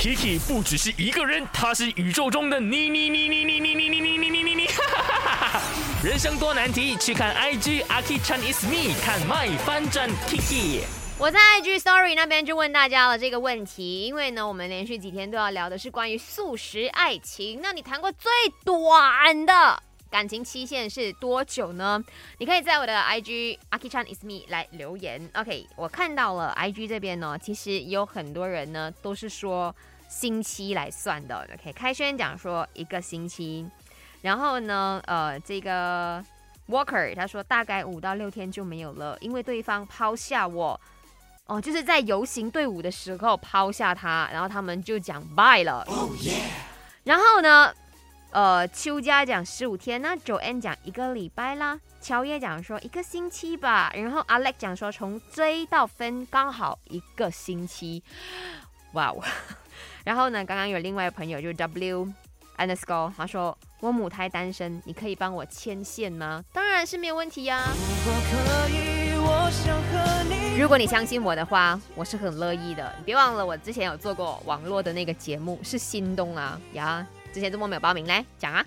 Kiki 不只是一个人，他是宇宙中的你你你你你你你你你你你你你，人生多难题，去看 IG Aki Chan is me，看 My 翻转 Kiki。我在 IG Story 那边就问大家了这个问题，因为呢，我们连续几天都要聊的是关于素食爱情。那你谈过最短的感情期限是多久呢？你可以在我的 IG Aki Chan is me 来留言。OK，我看到了 IG 这边呢，其实有很多人呢都是说星期来算的。OK，开轩讲说一个星期，然后呢，呃，这个 Walker 他说大概五到六天就没有了，因为对方抛下我。哦，就是在游行队伍的时候抛下他，然后他们就讲 bye 了。然后呢，呃，邱家讲十五天，那 Joanne 讲一个礼拜啦，乔叶讲说一个星期吧，然后 Alex 讲说从追到分刚好一个星期。哇哦！然后呢，刚刚有另外一个朋友就 W underscore，他说我母胎单身，你可以帮我牵线吗？当然是没有问题呀。如果你相信我的话，我是很乐意的。你别忘了，我之前有做过网络的那个节目，是心动啊呀！之前怎么没有报名嘞？讲啊！